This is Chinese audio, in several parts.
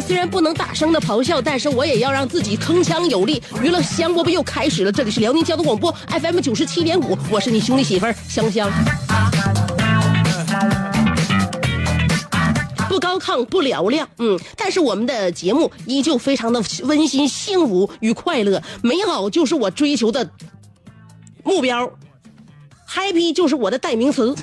虽然不能大声的咆哮，但是我也要让自己铿锵有力。娱乐香饽饽又开始了，这里是辽宁交通广播 FM 九十七点五，我是你兄弟媳妇香香。不高亢，不嘹亮，嗯，但是我们的节目依旧非常的温馨、幸福与快乐，美好就是我追求的目标，happy 就是我的代名词。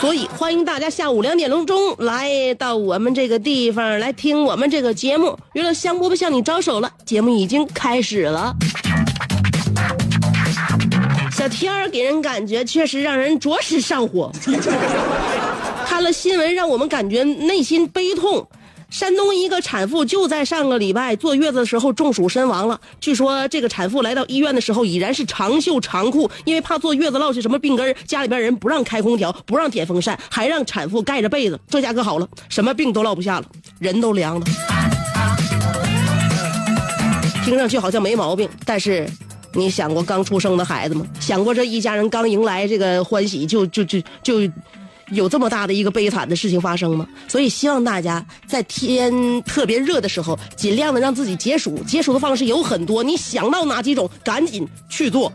所以欢迎大家下午两点钟钟来到我们这个地方来听我们这个节目。娱乐香饽饽向你招手了，节目已经开始了。小天儿给人感觉确实让人着实上火。看了新闻，让我们感觉内心悲痛。山东一个产妇就在上个礼拜坐月子的时候中暑身亡了。据说这个产妇来到医院的时候已然是长袖长裤，因为怕坐月子落下什么病根儿家里边人不让开空调，不让点风扇，还让产妇盖着被子。这下可好了，什么病都落不下了，人都凉了。听上去好像没毛病，但是你想过刚出生的孩子吗？想过这一家人刚迎来这个欢喜，就就就就。有这么大的一个悲惨的事情发生吗？所以希望大家在天特别热的时候，尽量的让自己解暑。解暑的方式有很多，你想到哪几种，赶紧去做。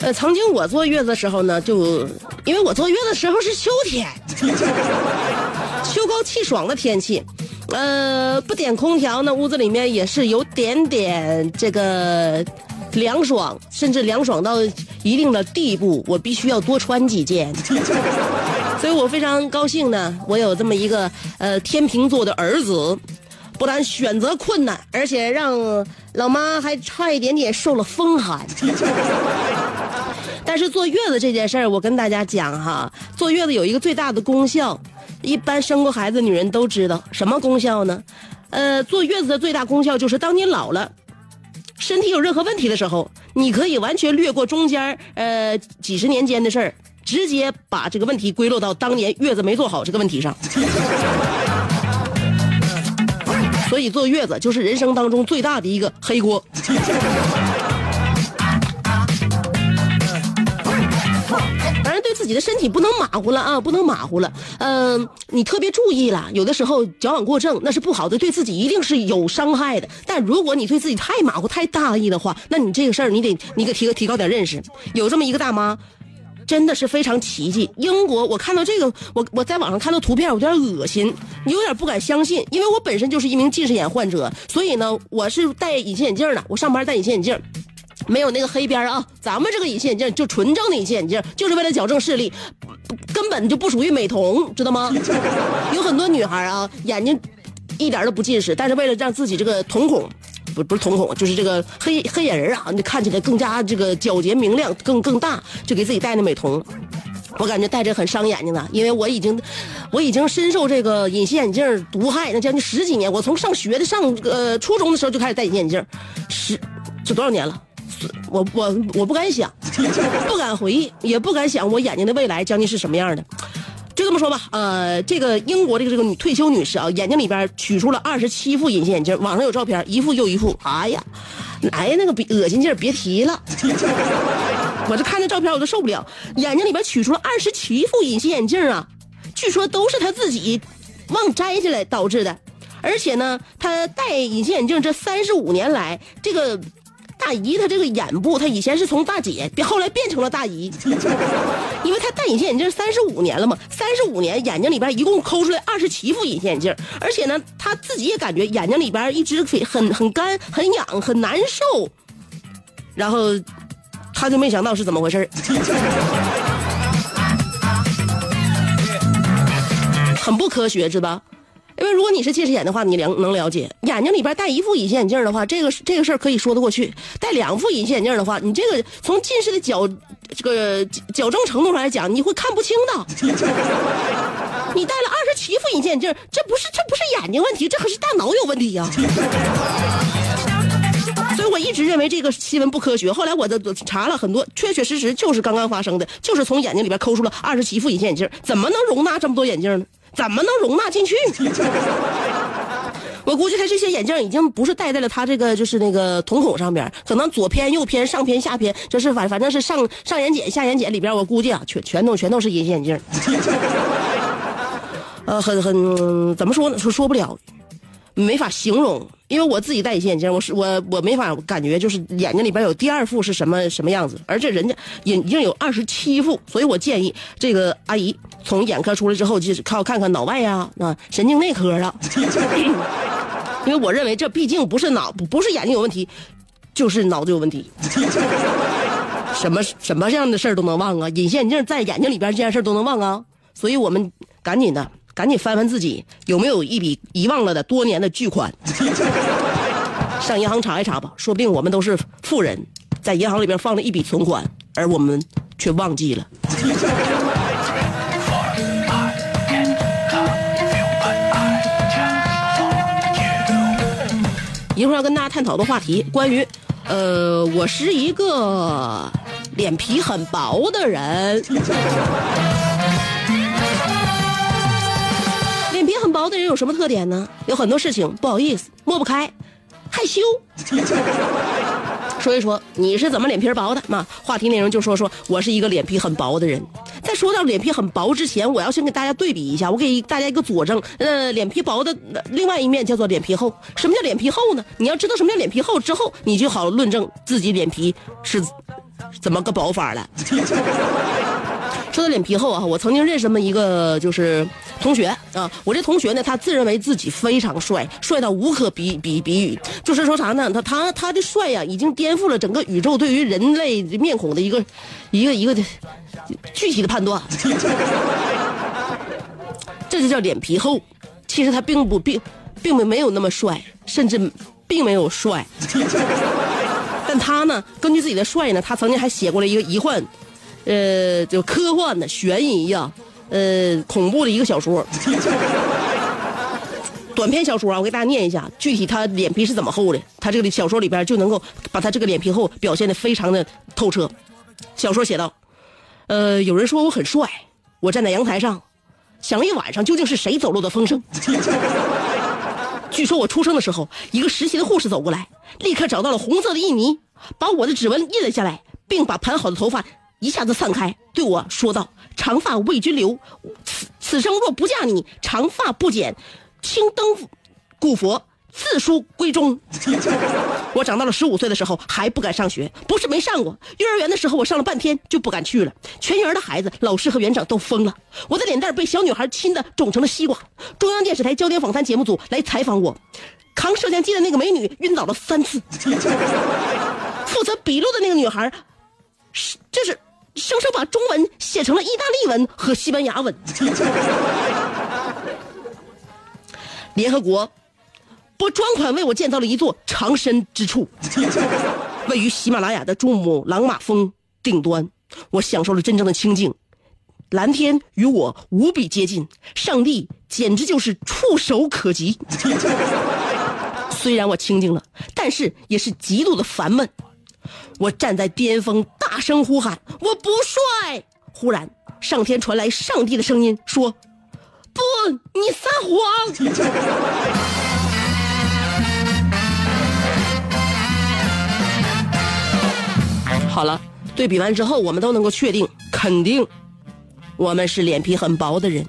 呃，曾经我坐月子的时候呢，就因为我坐月子的时候是秋天，秋高气爽的天气。呃，不点空调呢，屋子里面也是有点点这个凉爽，甚至凉爽到一定的地步，我必须要多穿几件。所以我非常高兴呢，我有这么一个呃天秤座的儿子，不但选择困难，而且让老妈还差一点点受了风寒。但是坐月子这件事儿，我跟大家讲哈，坐月子有一个最大的功效。一般生过孩子女人都知道什么功效呢？呃，坐月子的最大功效就是，当你老了，身体有任何问题的时候，你可以完全略过中间呃几十年间的事儿，直接把这个问题归落到当年月子没做好这个问题上。所以坐月子就是人生当中最大的一个黑锅。自己的身体不能马虎了啊，不能马虎了。嗯、你特别注意了，有的时候矫枉过正那是不好的，对自己一定是有伤害的。但如果你对自己太马虎、太大意的话，那你这个事儿你得你得提个提高点认识。有这么一个大妈，真的是非常奇迹。英国，我看到这个，我我在网上看到图片，我有点恶心，有点不敢相信，因为我本身就是一名近视眼患者，所以呢，我是戴隐形眼镜的，我上班戴隐形眼镜。没有那个黑边啊，咱们这个隐形眼镜就纯正的隐形眼镜，就是为了矫正视力，根本就不属于美瞳，知道吗？有很多女孩啊，眼睛一点都不近视，但是为了让自己这个瞳孔，不不是瞳孔，就是这个黑黑眼仁啊，你看起来更加这个皎洁明亮，更更大，就给自己戴那美瞳。我感觉戴着很伤眼睛的，因为我已经，我已经深受这个隐形眼镜毒害，那将近十几年。我从上学的上呃初中的时候就开始戴隐形眼镜，十这多少年了？我我我不敢想，不敢回忆，也不敢想我眼睛的未来将近是什么样的。就这么说吧，呃，这个英国这个这个女退休女士啊，眼睛里边取出了二十七副隐形眼镜，网上有照片，一副又一副，哎呀，哎呀，那个比恶心劲儿别提了。我这看那照片我都受不了，眼睛里边取出了二十七副隐形眼镜啊，据说都是她自己忘摘下来导致的，而且呢，她戴隐形眼镜这三十五年来，这个大姨她这个眼部，她以前是从大姐，变后来变成了大姨，因为她戴隐形眼镜三十五年了嘛，三十五年眼睛里边一共抠出来二十七副隐形眼镜，而且呢，她自己也感觉眼睛里边一直很很干、很痒、很难受，然后。他就没想到是怎么回事 很不科学，知道？因为如果你是近视眼的话，你了能了解，眼睛里边戴一副隐形眼镜的话，这个这个事儿可以说得过去；戴两副隐形眼镜的话，你这个从近视的矫这个矫正程度上来讲，你会看不清的。你戴了二十七副隐形眼镜，这不是这不是眼睛问题，这可是大脑有问题呀。所以我一直认为这个新闻不科学。后来我的查了很多，确确实实就是刚刚发生的，就是从眼睛里边抠出了二十七副隐形眼镜，怎么能容纳这么多眼镜呢？怎么能容纳进去？我估计他这些眼镜已经不是戴在了他这个就是那个瞳孔上边，可能左偏右偏上偏下偏，就是反反正是上上眼睑下眼睑里边，我估计啊全全都全都是隐形眼镜。呃，很很怎么说呢？说说不了。没法形容，因为我自己戴隐形眼镜，我是我我没法感觉就是眼睛里边有第二副是什么什么样子，而且人家眼镜有二十七副，所以我建议这个阿姨从眼科出来之后，就是靠看看脑外呀，啊神经内科了，因为我认为这毕竟不是脑不是眼睛有问题，就是脑子有问题，什么什么样的事儿都能忘啊，隐形眼镜在眼睛里边这件事都能忘啊，所以我们赶紧的。赶紧翻翻自己有没有一笔遗忘了的多年的巨款，上银行查一查吧，说不定我们都是富人，在银行里边放了一笔存款，而我们却忘记了。一会儿要跟大家探讨的话题，关于，呃，我是一个脸皮很薄的人。薄的人有什么特点呢？有很多事情不好意思、抹不开、害羞。说一说你是怎么脸皮薄的嘛？话题内容就说说我是一个脸皮很薄的人。在说到脸皮很薄之前，我要先给大家对比一下，我给大家一个佐证。呃，脸皮薄的另外一面叫做脸皮厚。什么叫脸皮厚呢？你要知道什么叫脸皮厚之后，你就好论证自己脸皮是怎么个薄法了。说到脸皮厚啊，我曾经认识么一个就是同学啊，我这同学呢，他自认为自己非常帅，帅到无可比比比喻。就是说啥呢？他他他的帅呀，已经颠覆了整个宇宙对于人类面孔的一个一个一个的具体的判断。这就叫脸皮厚。其实他并不并并没没有那么帅，甚至并没有帅。他呢，根据自己的帅呢，他曾经还写过了一个疑幻。呃，就科幻的、悬疑呀，呃，恐怖的一个小说，短篇小说啊，我给大家念一下，具体他脸皮是怎么厚的，他这个小说里边就能够把他这个脸皮厚表现的非常的透彻。小说写道：，呃，有人说我很帅，我站在阳台上，想了一晚上，究竟是谁走漏的风声？据说我出生的时候，一个实习的护士走过来，立刻找到了红色的印泥，把我的指纹印了下来，并把盘好的头发。一下子散开，对我说道：“长发为君留，此此生若不嫁你，长发不剪，青灯古佛，自书闺中。”我长到了十五岁的时候还不敢上学，不是没上过，幼儿园的时候我上了半天就不敢去了。全园的孩子、老师和园长都疯了，我的脸蛋被小女孩亲的肿成了西瓜。中央电视台焦点访谈节目组来采访我，扛摄像机的那个美女晕倒了三次，负责笔录的那个女孩，是就是。生生把中文写成了意大利文和西班牙文。联合国拨专款为我建造了一座藏身之处，位于喜马拉雅的珠穆朗玛峰顶端，我享受了真正的清静，蓝天与我无比接近，上帝简直就是触手可及。虽然我清静了，但是也是极度的烦闷。我站在巅峰，大声呼喊：“我不帅！”忽然，上天传来上帝的声音说：“不，你撒谎。”好了，对比完之后，我们都能够确定，肯定我们是脸皮很薄的人。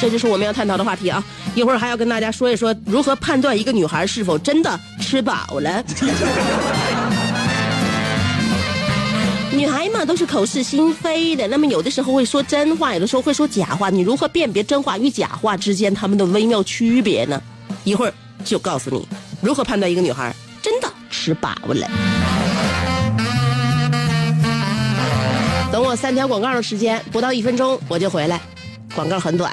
这就是我们要探讨的话题啊！一会儿还要跟大家说一说如何判断一个女孩是否真的吃饱了。女孩嘛，都是口是心非的，那么有的时候会说真话，有的时候会说假话。你如何辨别真话与假话之间他们的微妙区别呢？一会儿就告诉你如何判断一个女孩真的吃饱了。等我三条广告的时间，不到一分钟我就回来。广告很短，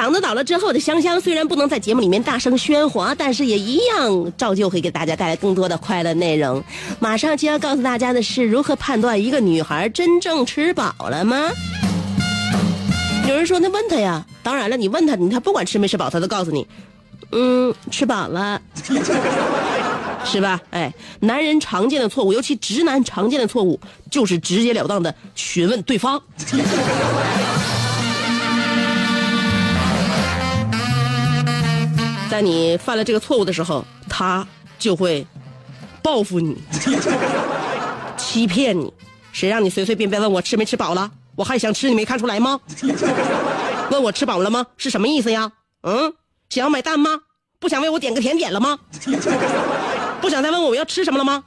嗓子倒了之后的香香，虽然不能在节目里面大声喧哗，但是也一样照旧会给大家带来更多的快乐内容。马上就要告诉大家的是，如何判断一个女孩真正吃饱了吗？有人说，那问她呀。当然了，你问她，你她不管吃没吃饱，她都告诉你，嗯，吃饱了，是吧？哎，男人常见的错误，尤其直男常见的错误，就是直截了当的询问对方。在你犯了这个错误的时候，他就会报复你，欺骗你。谁让你随随便便问我吃没吃饱了？我还想吃，你没看出来吗？问我吃饱了吗？是什么意思呀？嗯，想要买单吗？不想为我点个甜点了吗？不想再问我我要吃什么了吗？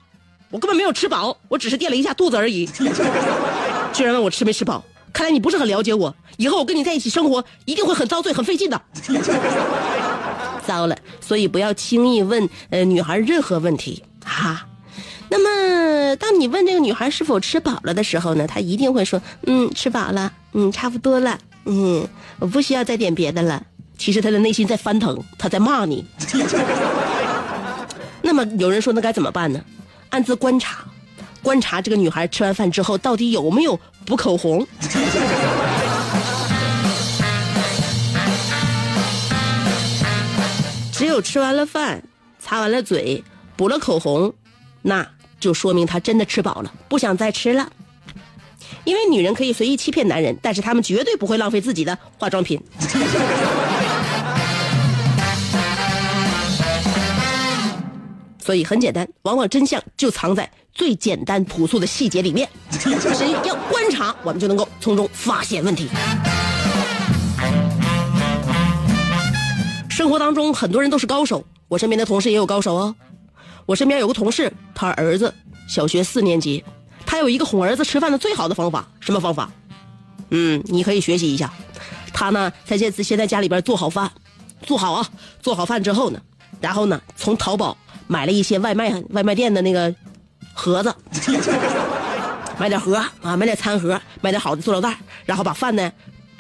我根本没有吃饱，我只是垫了一下肚子而已。居然问我吃没吃饱？看来你不是很了解我。以后我跟你在一起生活，一定会很遭罪、很费劲的。糟了，所以不要轻易问呃女孩任何问题哈。那么，当你问这个女孩是否吃饱了的时候呢，她一定会说嗯吃饱了，嗯差不多了，嗯我不需要再点别的了。其实她的内心在翻腾，她在骂你。那么有人说那该怎么办呢？暗自观察，观察这个女孩吃完饭之后到底有没有补口红。只有吃完了饭，擦完了嘴，补了口红，那就说明她真的吃饱了，不想再吃了。因为女人可以随意欺骗男人，但是她们绝对不会浪费自己的化妆品。所以很简单，往往真相就藏在最简单朴素的细节里面。只 要观察，我们就能够从中发现问题。生活当中很多人都是高手，我身边的同事也有高手哦。我身边有个同事，他儿子小学四年级，他有一个哄儿子吃饭的最好的方法，什么方法？嗯，你可以学习一下。他呢，在这次现在家里边做好饭，做好啊，做好饭之后呢，然后呢，从淘宝买了一些外卖外卖店的那个盒子，买点盒啊，买点餐盒，买点好的塑料袋，然后把饭呢，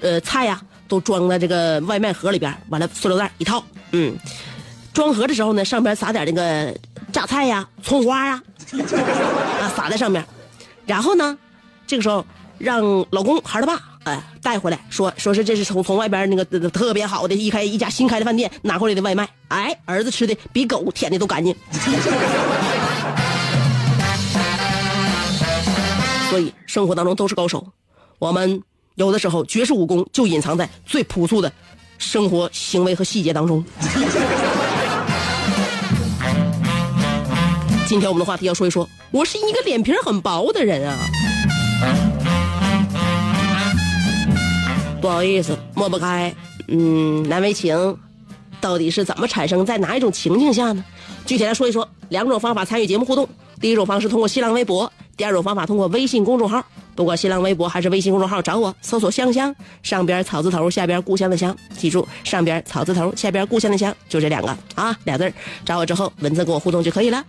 呃，菜呀。都装在这个外卖盒里边，完了塑料袋一套，嗯，装盒的时候呢，上边撒点那个榨菜呀、葱花呀，啊，撒在上面，然后呢，这个时候让老公孩他爸哎带回来，说说是这是从从外边那个特别好的一开一家新开的饭店拿回来的外卖，哎，儿子吃的比狗舔的都干净，所以生活当中都是高手，我们。有的时候，绝世武功就隐藏在最朴素的生活行为和细节当中。今天我们的话题要说一说，我是一个脸皮很薄的人啊。不好意思，抹不开，嗯，难为情，到底是怎么产生，在哪一种情境下呢？具体来说一说，两种方法参与节目互动。第一种方式通过新浪微博，第二种方法通过微信公众号。不管新浪微博还是微信公众号，找我搜索“香香”，上边草字头，下边故乡的乡，记住上边草字头，下边故乡的乡，就这两个啊，俩字儿。找我之后，文字跟我互动就可以了。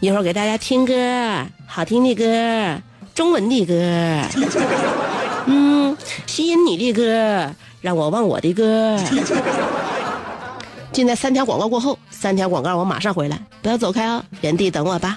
一会儿给大家听歌，好听的歌，中文的歌，嗯，吸引你的歌，让我忘我的歌。现在三条广告过后，三条广告我马上回来，不要走开啊，原地等我吧。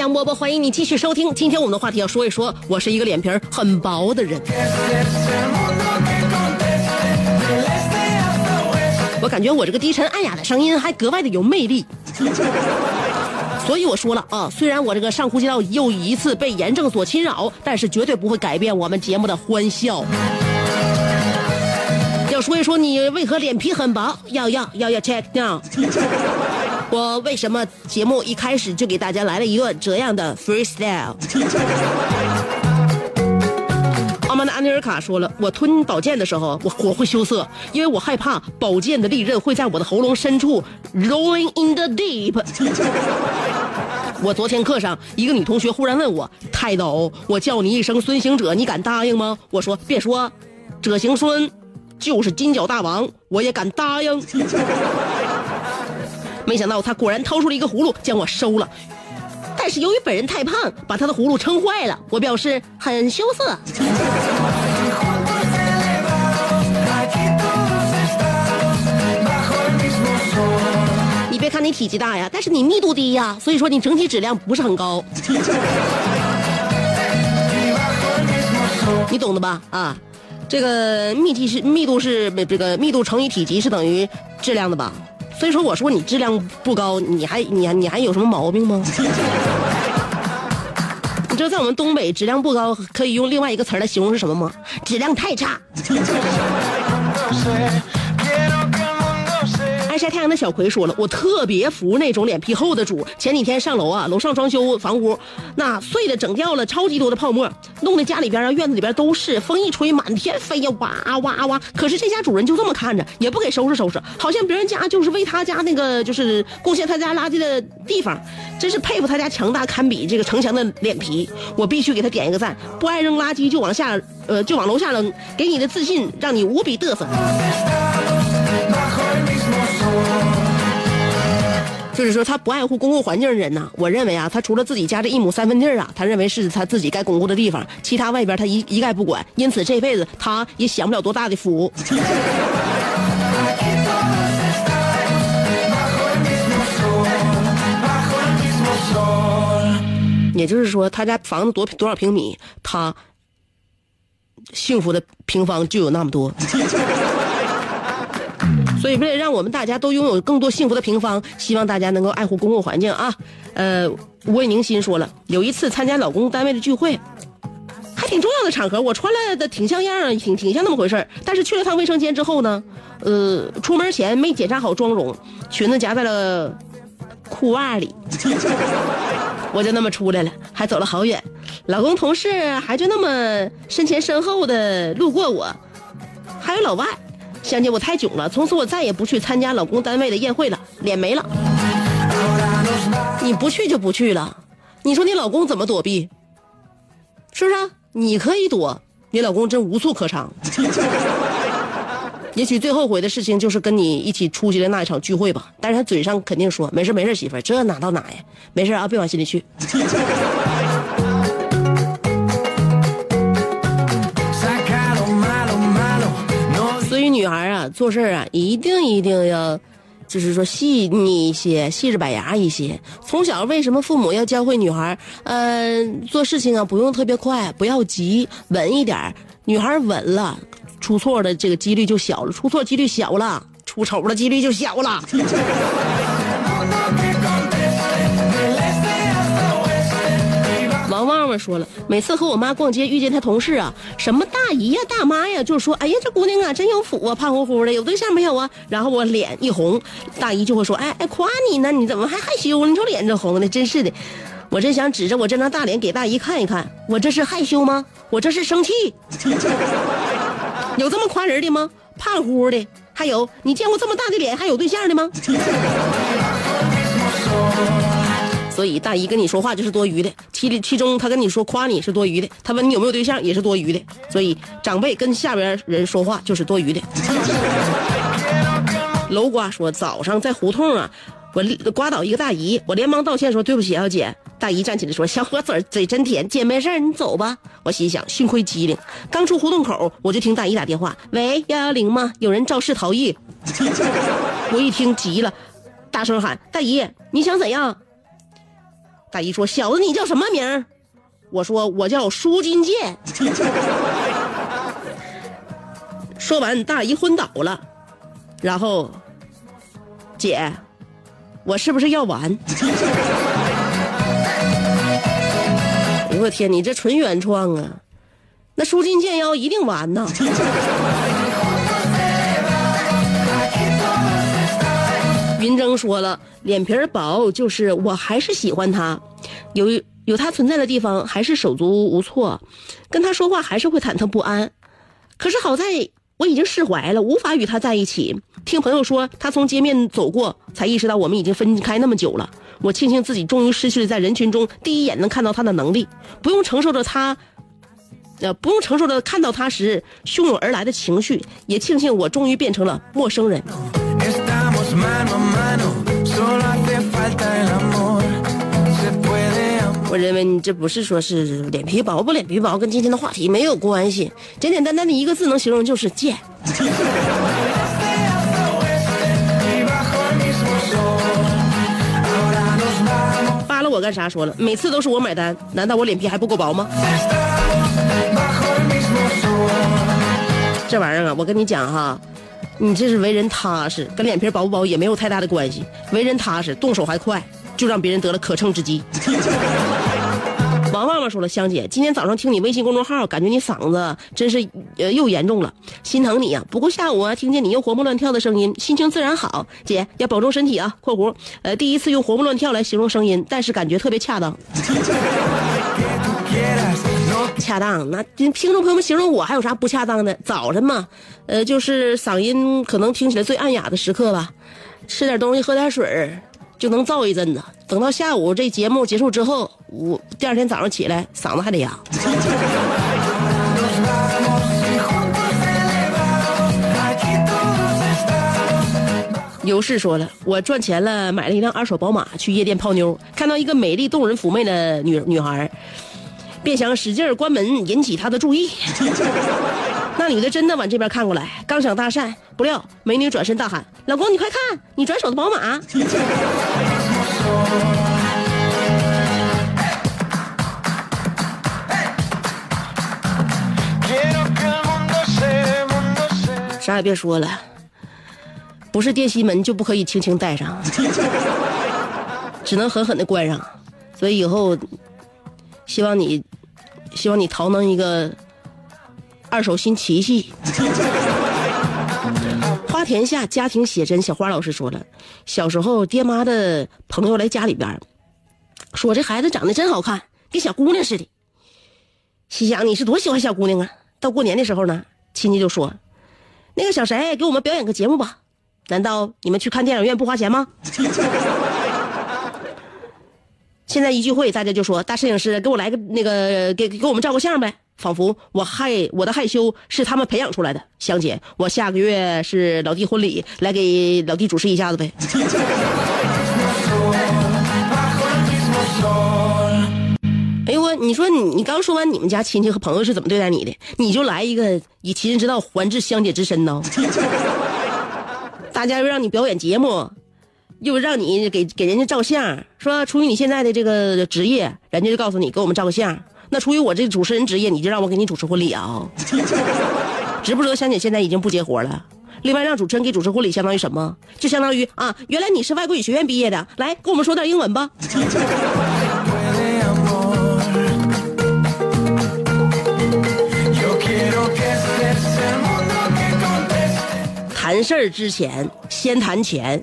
香饽饽，欢迎你继续收听。今天我们的话题要说一说，我是一个脸皮儿很薄的人。我感觉我这个低沉暗哑的声音还格外的有魅力。所以我说了啊，虽然我这个上呼吸道又一次被炎症所侵扰，但是绝对不会改变我们节目的欢笑。要说一说你为何脸皮很薄，要要要要 check down。我为什么节目一开始就给大家来了一段这样的 freestyle？阿曼达安尼尔卡说了，我吞宝剑的时候，我我会羞涩，因为我害怕宝剑的利刃会在我的喉咙深处 rolling in the deep。我昨天课上，一个女同学忽然问我：“泰斗，我叫你一声孙行者，你敢答应吗？”我说：“别说，者行孙就是金角大王，我也敢答应。”没想到他果然掏出了一个葫芦，将我收了。但是由于本人太胖，把他的葫芦撑坏了，我表示很羞涩。你别看你体积大呀，但是你密度低呀，所以说你整体质量不是很高，你懂的吧？啊，这个密集是密度是这个密度乘以体积是等于质量的吧？所以说我说你质量不高，你还你还你还有什么毛病吗？你知道在我们东北质量不高可以用另外一个词来形容是什么吗？质量太差。太阳的小葵说了，我特别服那种脸皮厚的主。前几天上楼啊，楼上装修房屋，那碎的整掉了超级多的泡沫，弄得家里边啊院子里边都是，风一吹满天飞呀，哇哇哇！可是这家主人就这么看着，也不给收拾收拾，好像别人家就是为他家那个就是贡献他家垃圾的地方，真是佩服他家强大堪比这个城墙的脸皮。我必须给他点一个赞，不爱扔垃圾就往下呃就往楼下扔，给你的自信让你无比嘚瑟。就是说他不爱护公共环境的人呐，我认为啊，他除了自己家这一亩三分地儿啊，他认为是他自己该巩固的地方，其他外边他一一概不管，因此这辈子他也享不了多大的福。也就是说，他家房子多多少平米，他幸福的平方就有那么多。所以，为了让我们大家都拥有更多幸福的平方，希望大家能够爱护公共环境啊。呃，吴卫宁心说了，有一次参加老公单位的聚会，还挺重要的场合，我穿了的挺像样，挺挺像那么回事儿但是去了趟卫生间之后呢，呃，出门前没检查好妆容，裙子夹在了裤袜里。我就那么出来了，还走了好远，老公同事还就那么身前身后的路过我，还有老外，香姐我太囧了，从此我再也不去参加老公单位的宴会了，脸没了。你不去就不去了，你说你老公怎么躲避？是不是？你可以躲，你老公真无处可藏。也许最后悔的事情就是跟你一起出席的那一场聚会吧，但是他嘴上肯定说没事没事，媳妇这哪到哪呀？没事啊，别往心里去。女孩啊，做事啊，一定一定要，就是说细腻一些，细致板牙一些。从小为什么父母要教会女孩，呃，做事情啊不用特别快，不要急，稳一点。女孩稳了，出错的这个几率就小了，出错几率小了，出丑的几率就小了。王旺旺说了，每次和我妈逛街遇见她同事啊，什么大姨呀、大妈呀，就说：“哎呀，这姑娘啊，真有福啊，胖乎乎的，有对象没有啊？”然后我脸一红，大姨就会说：“哎哎，夸你呢，你怎么还害羞？你瞅脸这红的，真是的。”我真想指着我这张大脸给大姨看一看，我这是害羞吗？我这是生气。有这么夸人的吗？胖乎乎的，还有你见过这么大的脸还有对象的吗？所以大姨跟你说话就是多余的，其其中她跟你说夸你是多余的，她问你有没有对象也是多余的，所以长辈跟下边人说话就是多余的。楼瓜说早上在胡同啊，我刮倒一个大姨，我连忙道歉说对不起啊姐。大姨站起来说小伙子嘴真甜，姐没事你走吧。我心想幸亏机灵，刚出胡同口我就听大姨打电话，喂幺幺零吗？有人肇事逃逸。我一听急了，大声喊大姨你想怎样？大姨说：“小子，你叫什么名？”我说：“我叫舒金健。”说完，大姨昏倒了。然后，姐，我是不是要完？我天，你这纯原创啊！那舒筋健腰一定完呐。云峥说了，脸皮儿薄就是我还是喜欢他，有有他存在的地方还是手足无措，跟他说话还是会忐忑不安。可是好在我已经释怀了，无法与他在一起。听朋友说他从街面走过，才意识到我们已经分开那么久了。我庆幸自己终于失去了在人群中第一眼能看到他的能力，不用承受着他。呃，不用承受着看到他时汹涌而来的情绪，也庆幸我终于变成了陌生人。我认为你这不是说是脸皮薄不脸皮薄跟今天的话题没有关系。简简单单的一个字能形容就是贱。扒拉我干啥说了？每次都是我买单难道我脸皮还不够薄吗？这玩意儿啊我跟你讲哈你这是为人踏实，跟脸皮薄不薄也没有太大的关系。为人踏实，动手还快，就让别人得了可乘之机。王旺旺说了，香姐，今天早上听你微信公众号，感觉你嗓子真是呃又严重了，心疼你呀、不过下午啊，听见你又活蹦乱跳的声音，心情自然好。姐要保重身体啊。（括弧呃，第一次用活蹦乱跳来形容声音，但是感觉特别恰当。恰当，那听众朋友们形容我还有啥不恰当的？早晨嘛，呃，就是嗓音可能听起来最暗哑的时刻吧，吃点东西，喝点水儿就能燥一阵子。等到下午这节目结束之后，我第二天早上起来嗓子还得哑。刘氏说了，我赚钱了，买了一辆二手宝马，去夜店泡妞，看到一个美丽动人妩媚的女女孩，便想使劲儿关门，引起他的注意。那女的真的往这边看过来，刚想搭讪，不料美女转身大喊：“老公，你快看，你转手的宝马！”啥也别说了，不是电吸门就不可以轻轻带上，只能狠狠的关上。所以以后，希望你，希望你淘能一个二手新奇迹。花田下家庭写真，小花老师说了，小时候爹妈的朋友来家里边儿，说这孩子长得真好看，跟小姑娘似的。心想你是多喜欢小姑娘啊？到过年的时候呢，亲戚就说，那个小谁给我们表演个节目吧？难道你们去看电影院不花钱吗？现在一聚会，大家就说大摄影师给我来个那个给给我们照个相呗。仿佛我害我的害羞是他们培养出来的。香姐，我下个月是老弟婚礼，来给老弟主持一下子呗。哎呦我，你说你你刚说完你们家亲戚和朋友是怎么对待你的，你就来一个以其人之道还治香姐之身呢？大家又让你表演节目，又让你给给人家照相，说出于你现在的这个职业，人家就告诉你给我们照个相。那出于我这主持人职业，你就让我给你主持婚礼啊？知不知道香姐现在已经不接活了？另外让主持人给主持婚礼，相当于什么？就相当于啊，原来你是外国语学院毕业的，来跟我们说点英文吧。谈事儿之前先谈钱，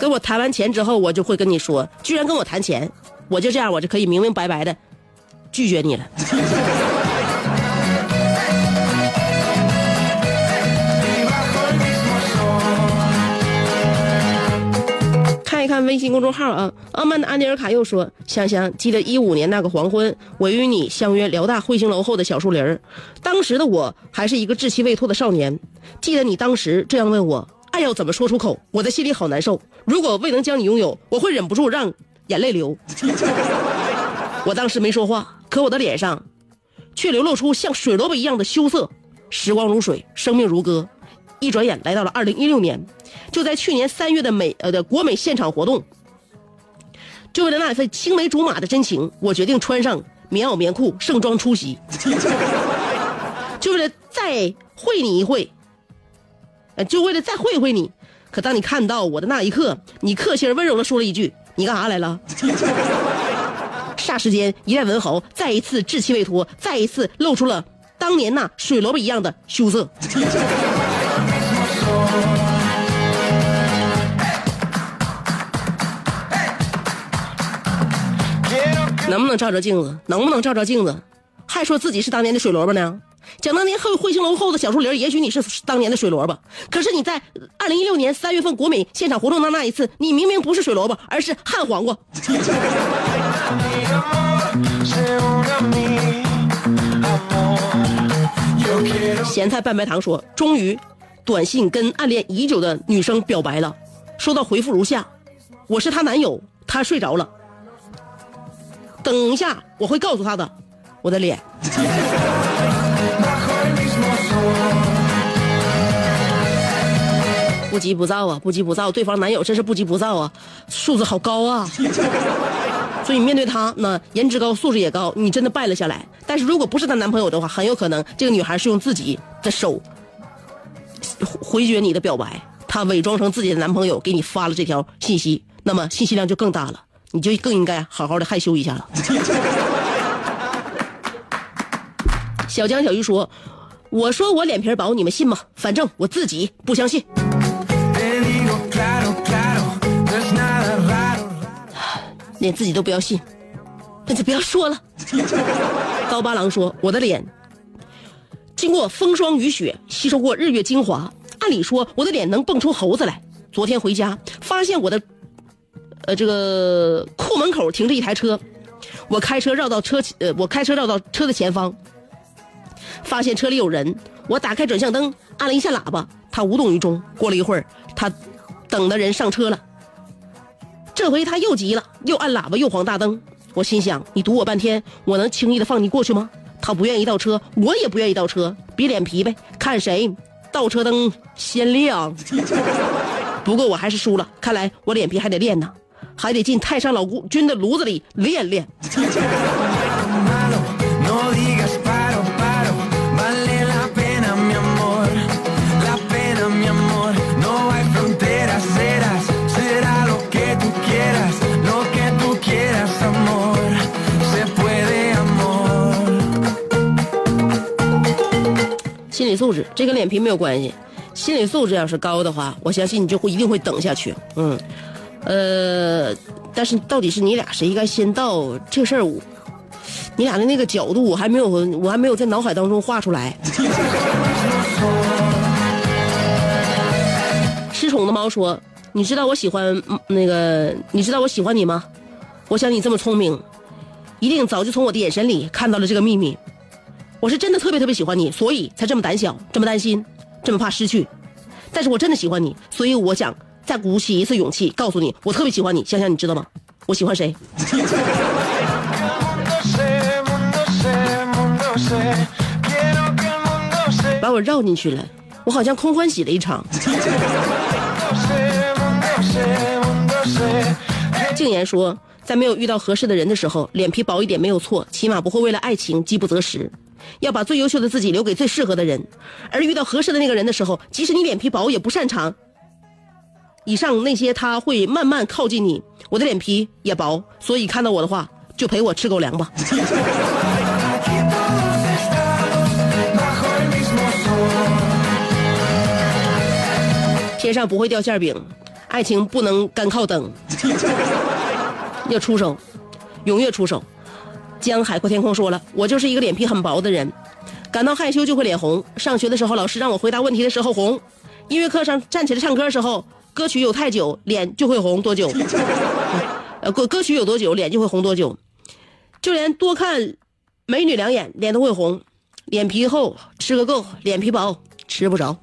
跟我谈完钱之后，我就会跟你说，居然跟我谈钱，我就这样，我就可以明明白白的拒绝你了。微信公众号啊，傲慢的安迪尔卡又说：“香香，记得一五年那个黄昏，我与你相约辽大彗星楼后的小树林儿当时的我还是一个稚气未脱的少年。记得你当时这样问我，爱要怎么说出口？我的心里好难受。如果未能将你拥有，我会忍不住让眼泪流。我当时没说话，可我的脸上却流露出像水萝卜一样的羞涩。时光如水，生命如歌，一转眼来到了二零一六年，就在去年三月的美呃的国美现场活动，就为了那份青梅竹马的真情，我决定穿上棉袄棉裤盛装出席，就为了再会你一会，呃，就为了再会会你。可当你看到我的那一刻，你客气而温柔的说了一句：“你干啥来了？” 霎时间，一代文豪再一次稚气未脱，再一次露出了当年那水萝卜一样的羞涩。能不能照照镜子？能不能照照镜子？还说自己是当年的水萝卜呢？讲当年后彗星楼后的小树林，也许你是当年的水萝卜，可是你在二零一六年三月份国美现场活动的那一次，你明明不是水萝卜，而是旱黄瓜。咸菜拌白糖说，终于，短信跟暗恋已久的女生表白了，收到回复如下：我是她男友，她睡着了。等一下，我会告诉他的。我的脸，不急不躁啊，不急不躁，对方男友真是不急不躁啊，素质好高啊。所以面对他，那颜值高，素质也高，你真的败了下来。但是如果不是她男朋友的话，很有可能这个女孩是用自己的手回绝你的表白，她伪装成自己的男朋友给你发了这条信息，那么信息量就更大了，你就更应该好好的害羞一下了。小江小鱼说：“我说我脸皮薄，你们信吗？反正我自己不相信。”连自己都不要信，那就不要说了。高八郎说：“我的脸经过风霜雨雪，吸收过日月精华，按理说我的脸能蹦出猴子来。昨天回家发现我的，呃，这个库门口停着一台车，我开车绕到车前，呃，我开车绕到车的前方，发现车里有人，我打开转向灯，按了一下喇叭，他无动于衷。过了一会儿，他等的人上车了。”这回他又急了，又按喇叭，又晃大灯。我心想：你堵我半天，我能轻易的放你过去吗？他不愿意倒车，我也不愿意倒车，比脸皮呗，看谁倒车灯先亮。不过我还是输了，看来我脸皮还得练呢，还得进太上老君的炉子里练练。心理素质这跟脸皮没有关系。心理素质要是高的话我相信你就会一定会等下去。嗯。呃，但是到底是你俩谁应该先到这事儿，你俩的那个角度我还没有，我还没有在脑海当中画出来。失宠的猫说：“你知道我喜欢那个，你知道我喜欢你吗？我想你这么聪明，一定早就从我的眼神里看到了这个秘密。我是真的特别特别喜欢你，所以才这么胆小，这么担心，这么怕失去。但是我真的喜欢你，所以我想再鼓起一次勇气，告诉你，我特别喜欢你。香香，你知道吗？我喜欢谁？把我绕进去了，我好像空欢喜了一场。静言说，在没有遇到合适的人的时候，脸皮薄一点没有错，起码不会为了爱情饥不择食。要把最优秀的自己留给最适合的人，而遇到合适的那个人的时候，即使你脸皮薄，也不擅长。以上那些他会慢慢靠近你。我的脸皮也薄，所以看到我的话，就陪我吃狗粮吧。天上不会掉馅饼，爱情不能干靠等，要出手，踊跃出手。江海阔天空说了，我就是一个脸皮很薄的人，感到害羞就会脸红。上学的时候，老师让我回答问题的时候红；音乐课上站起来唱歌的时候，歌曲有太久，脸就会红多久？呃，歌歌曲有多久，脸就会红多久？就连多看美女两眼，脸都会红。脸皮厚吃个够，脸皮薄吃不着。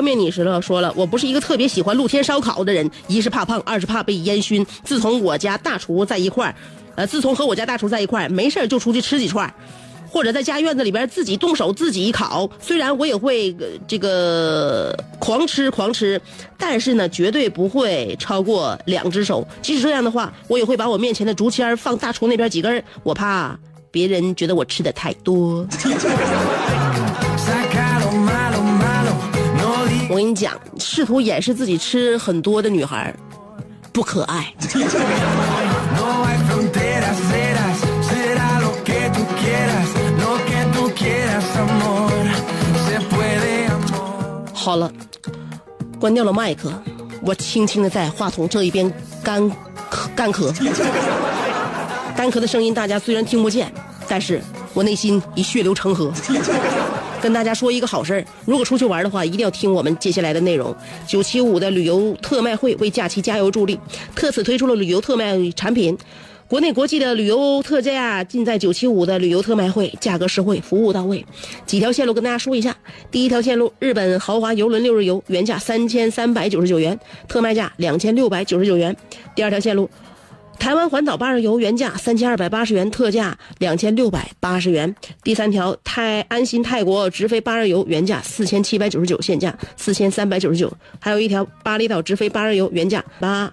消灭你时了，说了，我不是一个特别喜欢露天烧烤的人，一是怕胖，二是怕被烟熏。自从我家大厨在一块儿，呃，自从和我家大厨在一块儿，没事儿就出去吃几串，或者在家院子里边自己动手自己烤。虽然我也会、这个狂吃狂吃，但是呢，绝对不会超过两只手。即使这样的话，我也会把我面前的竹签放大厨那边几根，我怕别人觉得我吃的太多。我跟你讲试图掩饰自己吃很多的女孩不可爱。好了关掉了麦克我轻轻的在话筒这一边干咳干咳。干咳的声音大家虽然听不见但是我内心已血流成河。跟大家说一个好事儿，如果出去玩的话，一定要听我们接下来的内容。九七五的旅游特卖会为假期加油助力，特此推出了旅游特卖产品。国内国际的旅游特价尽在九七五的旅游特卖会，价格实惠，服务到位。几条线路跟大家说一下：第一条线路，日本豪华游轮六日游，原价三千三百九十九元，特卖价两千六百九十九元；第二条线路，台湾环岛八日游原价三千二百八十元，特价两千六百八十元。第三条泰安心泰国直飞八日游原价四千七百九十九，现价四千三百九十九。还有一条巴厘岛直飞八日游原价八。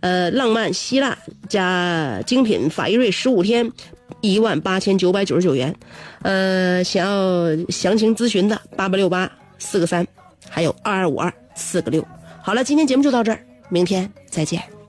呃，浪漫希腊加精品法伊瑞十五天，一万八千九百九十九元。呃，想要详情咨询的八八六八四个三，还有二二五二四个六。好了，今天节目就到这儿，明天再见。